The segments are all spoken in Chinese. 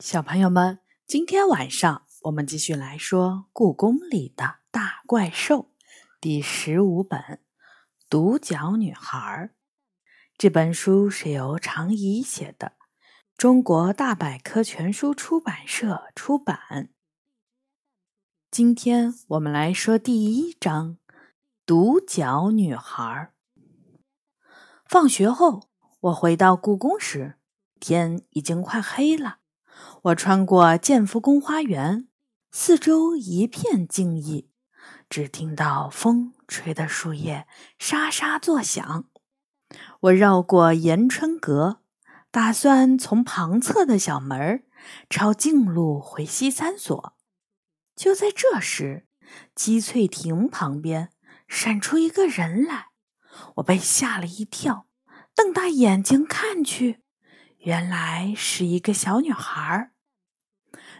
小朋友们，今天晚上我们继续来说《故宫里的大怪兽》第十五本《独角女孩》。这本书是由常怡写的，中国大百科全书出版社出版。今天我们来说第一章《独角女孩》。放学后，我回到故宫时，天已经快黑了。我穿过建福宫花园，四周一片静谧，只听到风吹的树叶沙沙作响。我绕过延春阁，打算从旁侧的小门朝径路回西三所。就在这时，积翠亭旁边闪出一个人来，我被吓了一跳，瞪大眼睛看去。原来是一个小女孩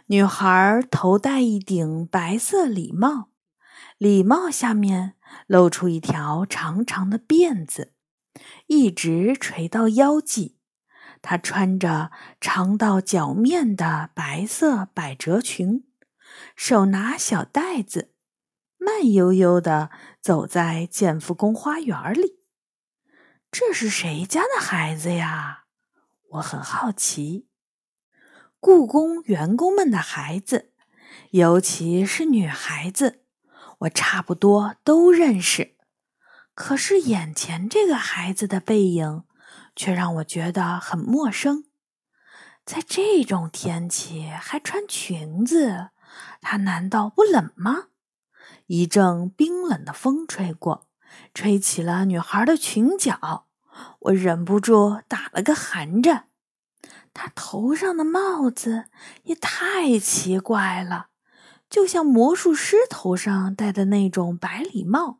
女孩头戴一顶白色礼帽，礼帽下面露出一条长长的辫子，一直垂到腰际。她穿着长到脚面的白色百褶裙，手拿小袋子，慢悠悠地走在建福宫花园里。这是谁家的孩子呀？我很好奇，故宫员工们的孩子，尤其是女孩子，我差不多都认识。可是眼前这个孩子的背影，却让我觉得很陌生。在这种天气还穿裙子，她难道不冷吗？一阵冰冷的风吹过，吹起了女孩的裙角。我忍不住打了个寒颤。他头上的帽子也太奇怪了，就像魔术师头上戴的那种白礼帽。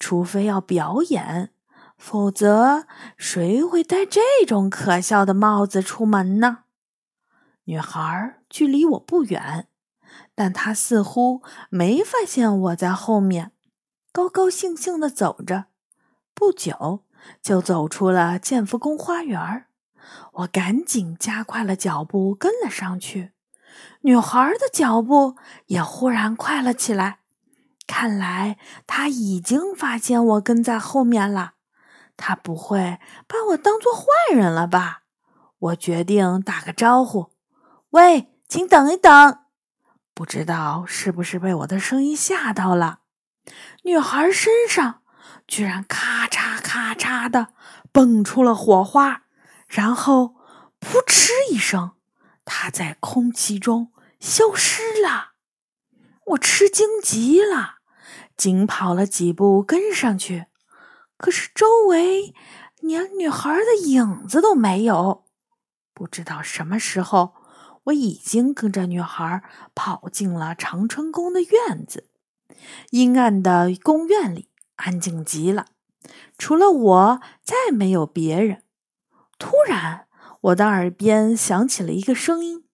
除非要表演，否则谁会戴这种可笑的帽子出门呢？女孩距离我不远，但她似乎没发现我在后面，高高兴兴的走着。不久。就走出了建福宫花园，我赶紧加快了脚步跟了上去。女孩的脚步也忽然快了起来，看来她已经发现我跟在后面了。她不会把我当做坏人了吧？我决定打个招呼：“喂，请等一等。”不知道是不是被我的声音吓到了，女孩身上。居然咔嚓咔嚓的蹦出了火花，然后扑哧一声，它在空气中消失了。我吃惊极了，紧跑了几步跟上去，可是周围连女孩的影子都没有。不知道什么时候，我已经跟着女孩跑进了长春宫的院子，阴暗的宫院里。安静极了，除了我，再没有别人。突然，我的耳边响起了一个声音：“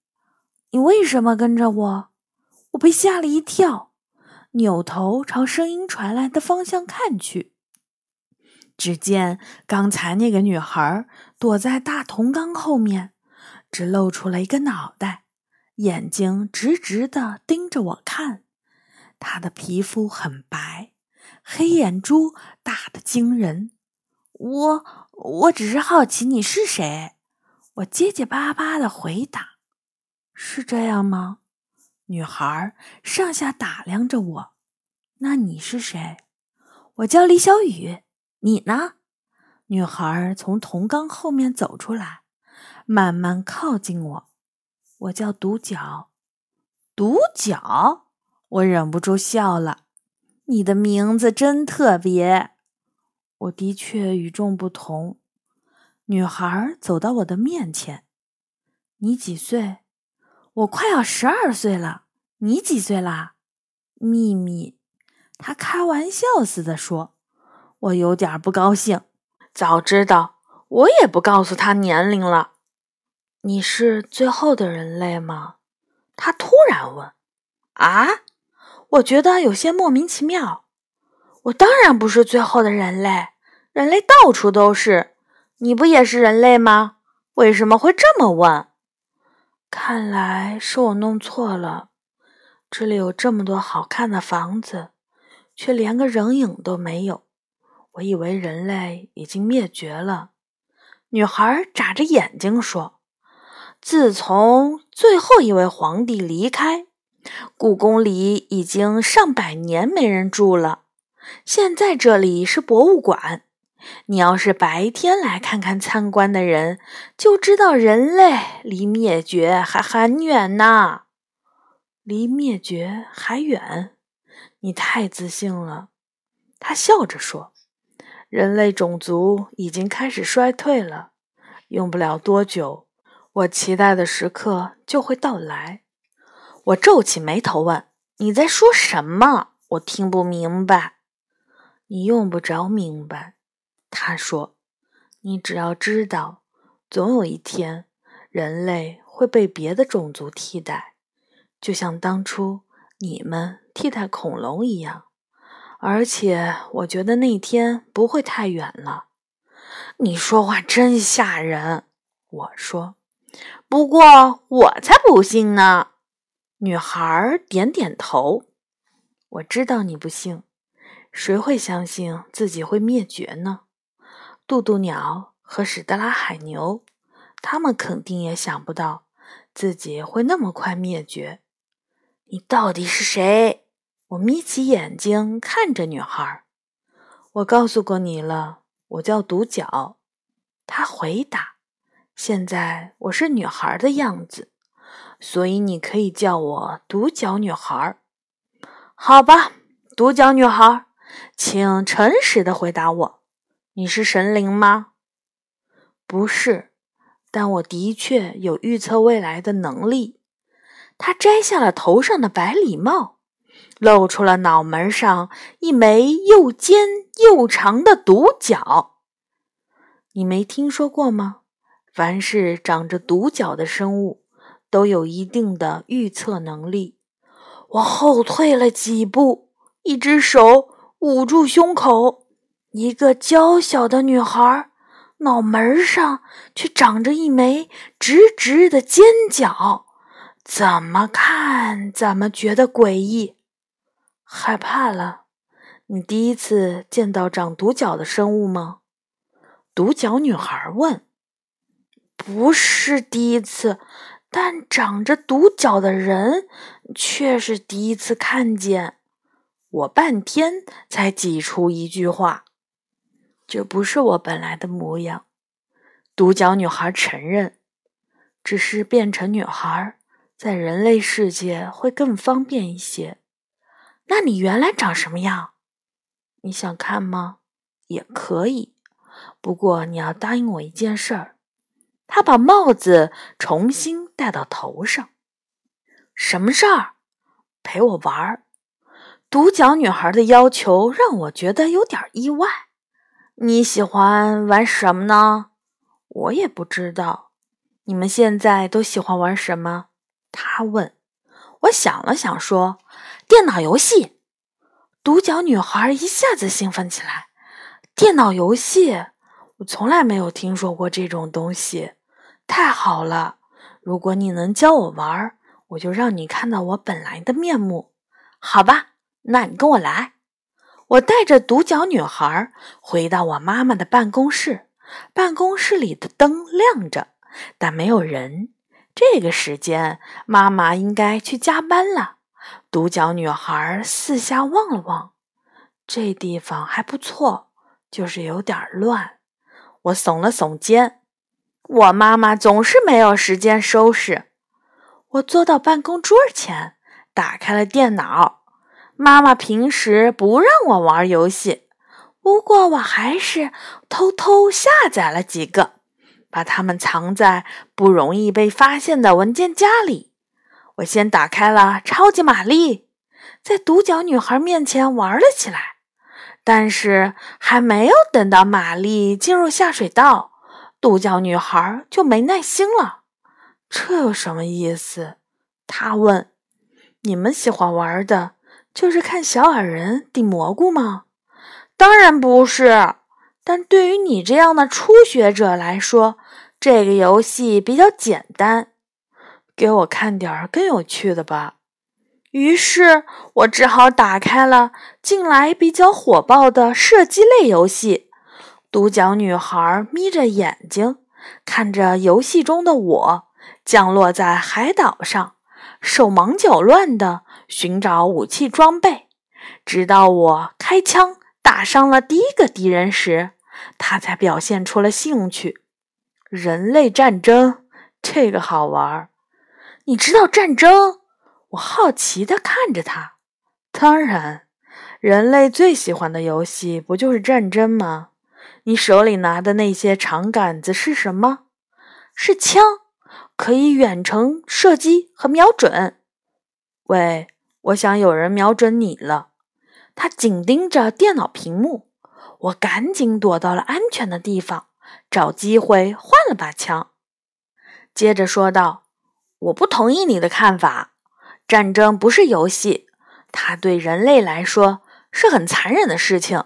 你为什么跟着我？”我被吓了一跳，扭头朝声音传来的方向看去，只见刚才那个女孩躲在大铜缸后面，只露出了一个脑袋，眼睛直直的盯着我看。她的皮肤很白。黑眼珠大的惊人，我我只是好奇你是谁，我结结巴巴的回答：“是这样吗？”女孩上下打量着我，“那你是谁？”我叫李小雨，你呢？女孩从铜缸后面走出来，慢慢靠近我，我叫独角，独角，我忍不住笑了。你的名字真特别，我的确与众不同。女孩走到我的面前，你几岁？我快要十二岁了。你几岁啦？秘密，她开玩笑似的说。我有点不高兴，早知道我也不告诉他年龄了。你是最后的人类吗？他突然问。啊？我觉得有些莫名其妙。我当然不是最后的人类，人类到处都是。你不也是人类吗？为什么会这么问？看来是我弄错了。这里有这么多好看的房子，却连个人影都没有。我以为人类已经灭绝了。女孩眨着眼睛说：“自从最后一位皇帝离开，故宫里已经上百年没人住了。现在这里是博物馆。你要是白天来看看参观的人，就知道人类离灭绝还很远呢。离灭绝还远？你太自信了。”他笑着说。人类种族已经开始衰退了，用不了多久，我期待的时刻就会到来。我皱起眉头问：“你在说什么？我听不明白。”你用不着明白，他说：“你只要知道，总有一天，人类会被别的种族替代，就像当初你们替代恐龙一样。”而且我觉得那天不会太远了。你说话真吓人，我说。不过我才不信呢。女孩点点头。我知道你不信，谁会相信自己会灭绝呢？渡渡鸟和史德拉海牛，他们肯定也想不到自己会那么快灭绝。你到底是谁？我眯起眼睛看着女孩。我告诉过你了，我叫独角。她回答：“现在我是女孩的样子，所以你可以叫我独角女孩。”好吧，独角女孩，请诚实的回答我：你是神灵吗？不是，但我的确有预测未来的能力。他摘下了头上的白礼帽。露出了脑门上一枚又尖又长的独角。你没听说过吗？凡是长着独角的生物，都有一定的预测能力。我后退了几步，一只手捂住胸口。一个娇小的女孩，脑门上却长着一枚直直的尖角，怎么看怎么觉得诡异。害怕了？你第一次见到长独角的生物吗？独角女孩问。不是第一次，但长着独角的人却是第一次看见。我半天才挤出一句话：“这不是我本来的模样。”独角女孩承认：“只是变成女孩，在人类世界会更方便一些。”那你原来长什么样？你想看吗？也可以，不过你要答应我一件事儿。他把帽子重新戴到头上。什么事儿？陪我玩儿。独角女孩的要求让我觉得有点意外。你喜欢玩什么呢？我也不知道。你们现在都喜欢玩什么？他问。我想了想，说。电脑游戏，独角女孩一下子兴奋起来。电脑游戏，我从来没有听说过这种东西。太好了，如果你能教我玩，我就让你看到我本来的面目。好吧，那你跟我来。我带着独角女孩回到我妈妈的办公室。办公室里的灯亮着，但没有人。这个时间，妈妈应该去加班了。独角女孩四下望了望，这地方还不错，就是有点乱。我耸了耸肩，我妈妈总是没有时间收拾。我坐到办公桌前，打开了电脑。妈妈平时不让我玩游戏，不过我还是偷偷下载了几个，把它们藏在不容易被发现的文件夹里。我先打开了超级玛丽，在独角女孩面前玩了起来。但是还没有等到玛丽进入下水道，独角女孩就没耐心了。这有什么意思？她问。你们喜欢玩的就是看小矮人顶蘑菇吗？当然不是。但对于你这样的初学者来说，这个游戏比较简单。给我看点更有趣的吧。于是我只好打开了近来比较火爆的射击类游戏。独角女孩眯着眼睛看着游戏中的我降落在海岛上，手忙脚乱地寻找武器装备，直到我开枪打伤了第一个敌人时，她才表现出了兴趣。人类战争，这个好玩。你知道战争？我好奇地看着他。当然，人类最喜欢的游戏不就是战争吗？你手里拿的那些长杆子是什么？是枪，可以远程射击和瞄准。喂，我想有人瞄准你了。他紧盯着电脑屏幕。我赶紧躲到了安全的地方，找机会换了把枪。接着说道：“我不同意你的看法。战争不是游戏，它对人类来说是很残忍的事情。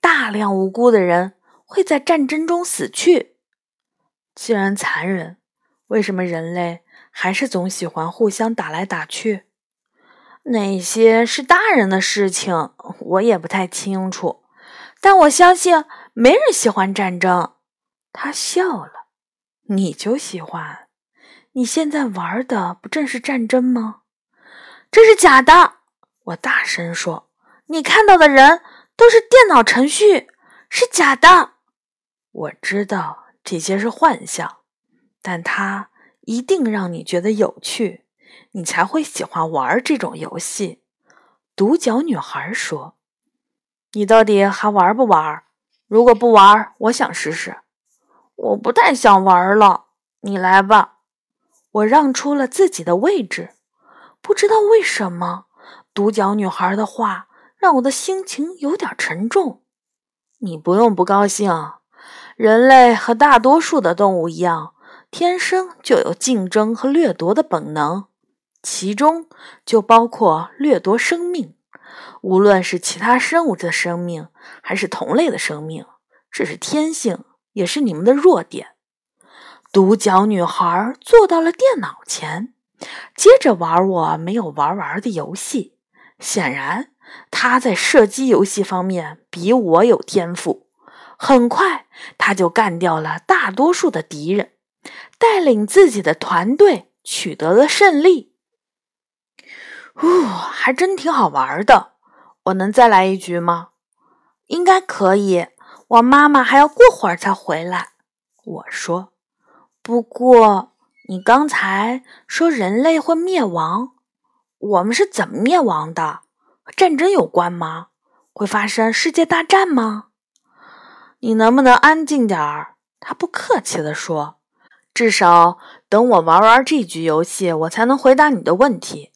大量无辜的人会在战争中死去。既然残忍，为什么人类还是总喜欢互相打来打去？那些是大人的事情，我也不太清楚。”但我相信没人喜欢战争。他笑了，你就喜欢？你现在玩的不正是战争吗？这是假的！我大声说：“你看到的人都是电脑程序，是假的。”我知道这些是幻象，但它一定让你觉得有趣，你才会喜欢玩这种游戏。独角女孩说。你到底还玩不玩？如果不玩，我想试试。我不太想玩了，你来吧。我让出了自己的位置。不知道为什么，独角女孩的话让我的心情有点沉重。你不用不高兴。人类和大多数的动物一样，天生就有竞争和掠夺的本能，其中就包括掠夺生命。无论是其他生物的生命，还是同类的生命，这是天性，也是你们的弱点。独角女孩坐到了电脑前，接着玩我没有玩完的游戏。显然，她在射击游戏方面比我有天赋。很快，他就干掉了大多数的敌人，带领自己的团队取得了胜利。呜，还真挺好玩的。我能再来一局吗？应该可以。我妈妈还要过会儿才回来。我说。不过你刚才说人类会灭亡，我们是怎么灭亡的？和战争有关吗？会发生世界大战吗？你能不能安静点儿？他不客气地说。至少等我玩完这局游戏，我才能回答你的问题。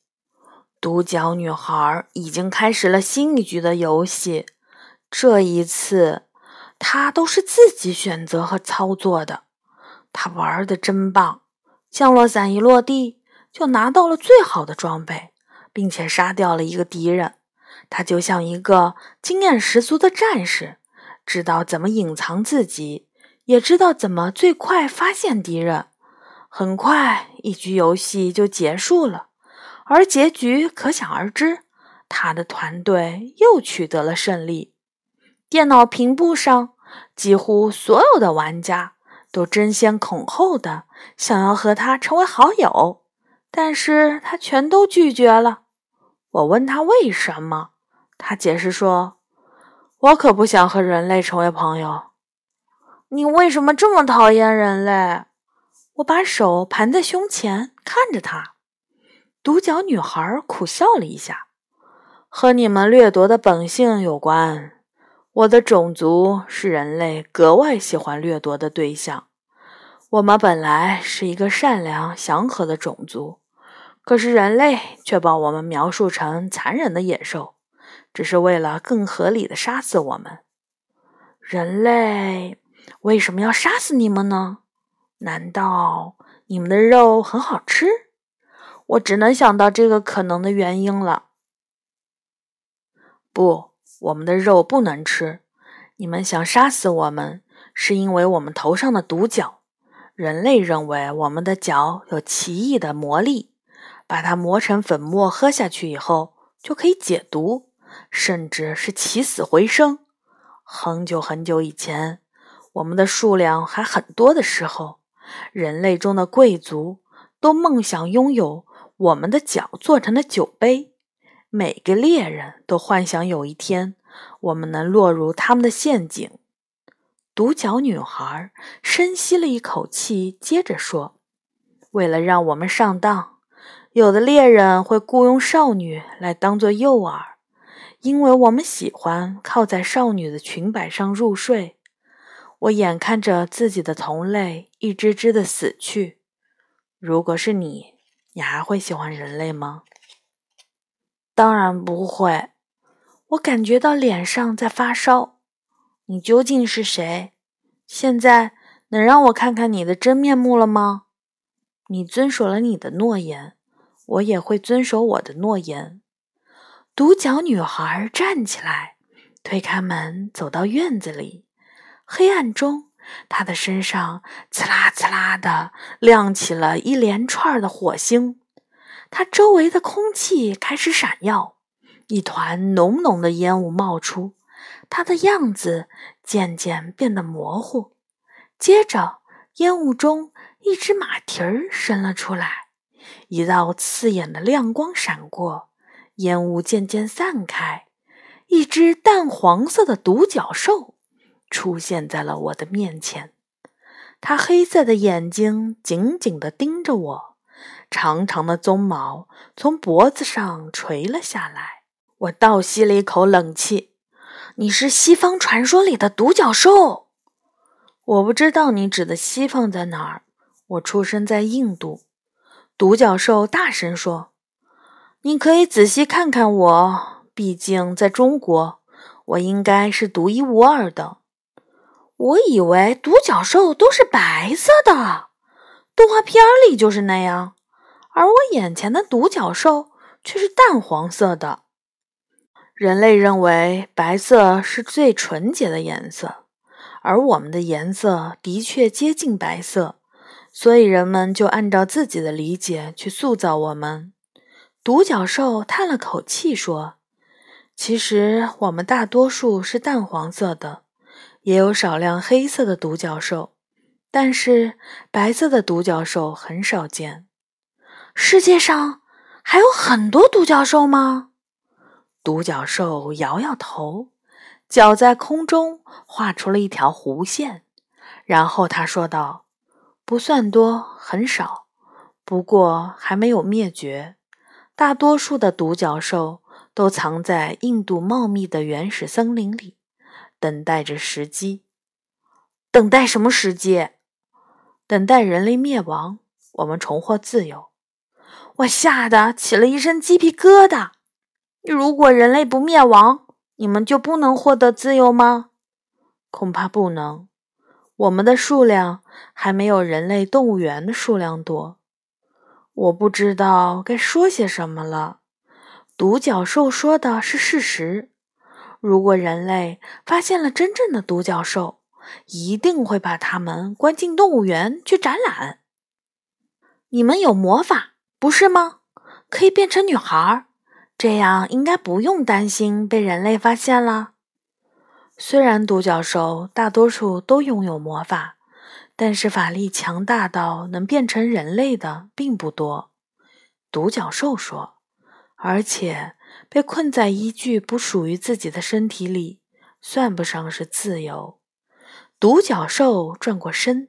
独角女孩已经开始了新一局的游戏，这一次她都是自己选择和操作的。她玩的真棒，降落伞一落地就拿到了最好的装备，并且杀掉了一个敌人。她就像一个经验十足的战士，知道怎么隐藏自己，也知道怎么最快发现敌人。很快，一局游戏就结束了。而结局可想而知，他的团队又取得了胜利。电脑屏幕上，几乎所有的玩家都争先恐后的想要和他成为好友，但是他全都拒绝了。我问他为什么，他解释说：“我可不想和人类成为朋友。”你为什么这么讨厌人类？我把手盘在胸前，看着他。独角女孩苦笑了一下，和你们掠夺的本性有关。我的种族是人类格外喜欢掠夺的对象。我们本来是一个善良祥和的种族，可是人类却把我们描述成残忍的野兽，只是为了更合理的杀死我们。人类为什么要杀死你们呢？难道你们的肉很好吃？我只能想到这个可能的原因了。不，我们的肉不能吃。你们想杀死我们，是因为我们头上的独角。人类认为我们的脚有奇异的魔力，把它磨成粉末喝下去以后就可以解毒，甚至是起死回生。很久很久以前，我们的数量还很多的时候，人类中的贵族都梦想拥有我们的脚做成的酒杯。每个猎人都幻想有一天，我们能落入他们的陷阱。独角女孩深吸了一口气，接着说：“为了让我们上当，有的猎人会雇佣少女来当做诱饵，因为我们喜欢靠在少女的裙摆上入睡。我眼看着自己的同类一只只的死去。如果是你，你还会喜欢人类吗？”当然不会，我感觉到脸上在发烧。你究竟是谁？现在能让我看看你的真面目了吗？你遵守了你的诺言，我也会遵守我的诺言。独角女孩站起来，推开门，走到院子里。黑暗中，她的身上刺啦刺啦的亮起了一连串的火星。它周围的空气开始闪耀，一团浓浓的烟雾冒出，它的样子渐渐变得模糊。接着，烟雾中一只马蹄儿伸了出来，一道刺眼的亮光闪过，烟雾渐渐散开，一只淡黄色的独角兽出现在了我的面前。它黑色的眼睛紧紧地盯着我。长长的鬃毛从脖子上垂了下来，我倒吸了一口冷气。你是西方传说里的独角兽？我不知道你指的西方在哪儿。我出生在印度。独角兽大声说：“你可以仔细看看我，毕竟在中国，我应该是独一无二的。”我以为独角兽都是白色的，动画片里就是那样。而我眼前的独角兽却是淡黄色的。人类认为白色是最纯洁的颜色，而我们的颜色的确接近白色，所以人们就按照自己的理解去塑造我们。独角兽叹了口气说：“其实我们大多数是淡黄色的，也有少量黑色的独角兽，但是白色的独角兽很少见。”世界上还有很多独角兽吗？独角兽摇摇头，脚在空中画出了一条弧线，然后他说道：“不算多，很少，不过还没有灭绝。大多数的独角兽都藏在印度茂密的原始森林里，等待着时机。等待什么时机？等待人类灭亡，我们重获自由。”我吓得起了一身鸡皮疙瘩。如果人类不灭亡，你们就不能获得自由吗？恐怕不能。我们的数量还没有人类动物园的数量多。我不知道该说些什么了。独角兽说的是事实。如果人类发现了真正的独角兽，一定会把它们关进动物园去展览。你们有魔法。不是吗？可以变成女孩，这样应该不用担心被人类发现了。虽然独角兽大多数都拥有魔法，但是法力强大到能变成人类的并不多。独角兽说：“而且被困在一具不属于自己的身体里，算不上是自由。”独角兽转过身，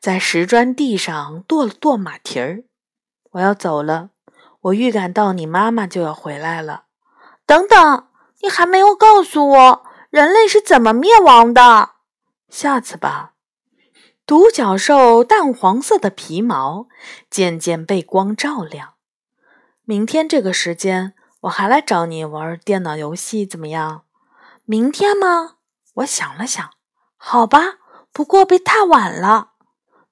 在石砖地上跺了跺马蹄儿。我要走了，我预感到你妈妈就要回来了。等等，你还没有告诉我人类是怎么灭亡的。下次吧。独角兽淡黄色的皮毛渐渐被光照亮。明天这个时间，我还来找你玩电脑游戏，怎么样？明天吗？我想了想，好吧，不过别太晚了。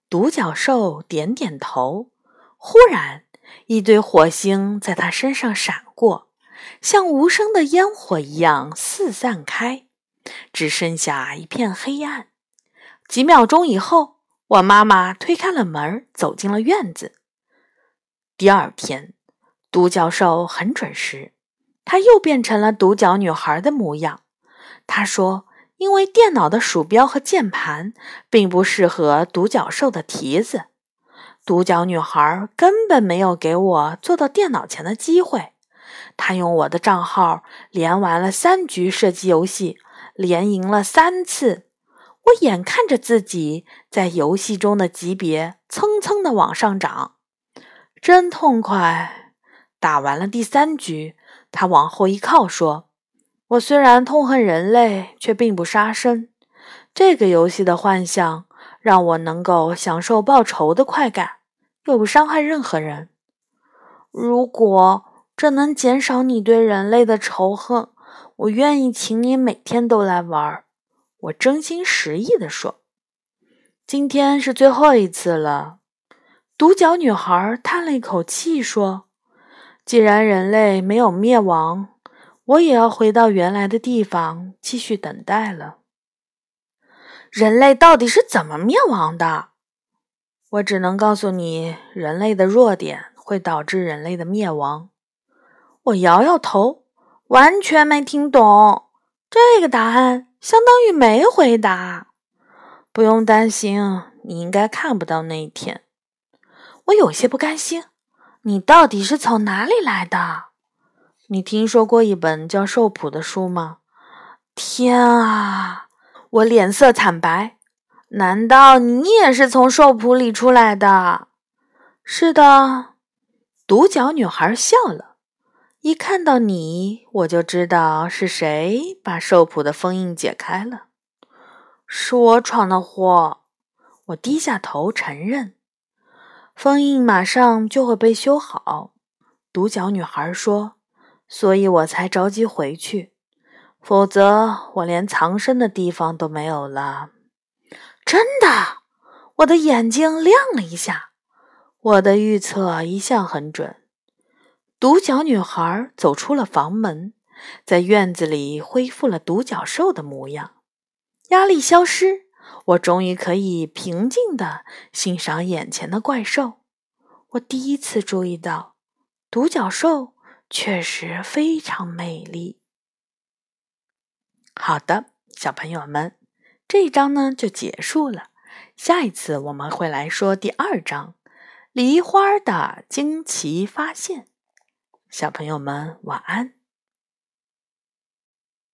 独角兽点点头。忽然，一堆火星在他身上闪过，像无声的烟火一样四散开，只剩下一片黑暗。几秒钟以后，我妈妈推开了门，走进了院子。第二天，独角兽很准时，它又变成了独角女孩的模样。他说：“因为电脑的鼠标和键盘并不适合独角兽的蹄子，独角女孩根本没有给我坐到电脑前的机会。她用我的账号连玩了三局射击游戏，连赢了三次。”我眼看着自己在游戏中的级别蹭蹭的往上涨，真痛快！打完了第三局，他往后一靠，说：“我虽然痛恨人类，却并不杀生。这个游戏的幻象让我能够享受报仇的快感，又不伤害任何人。如果这能减少你对人类的仇恨，我愿意请你每天都来玩。”我真心实意地说：“今天是最后一次了。”独角女孩叹了一口气说：“既然人类没有灭亡，我也要回到原来的地方继续等待了。”人类到底是怎么灭亡的？我只能告诉你，人类的弱点会导致人类的灭亡。我摇摇头，完全没听懂这个答案。相当于没回答。不用担心，你应该看不到那一天。我有些不甘心。你到底是从哪里来的？你听说过一本叫《兽谱》的书吗？天啊！我脸色惨白。难道你也是从兽谱里出来的？是的。独角女孩笑了。一看到你，我就知道是谁把兽谱的封印解开了。是我闯的祸。我低下头承认。封印马上就会被修好，独角女孩说，所以我才着急回去，否则我连藏身的地方都没有了。真的？我的眼睛亮了一下。我的预测一向很准。独角女孩走出了房门，在院子里恢复了独角兽的模样，压力消失，我终于可以平静地欣赏眼前的怪兽。我第一次注意到，独角兽确实非常美丽。好的，小朋友们，这一章呢就结束了。下一次我们会来说第二章《梨花的惊奇发现》。小朋友们，晚安。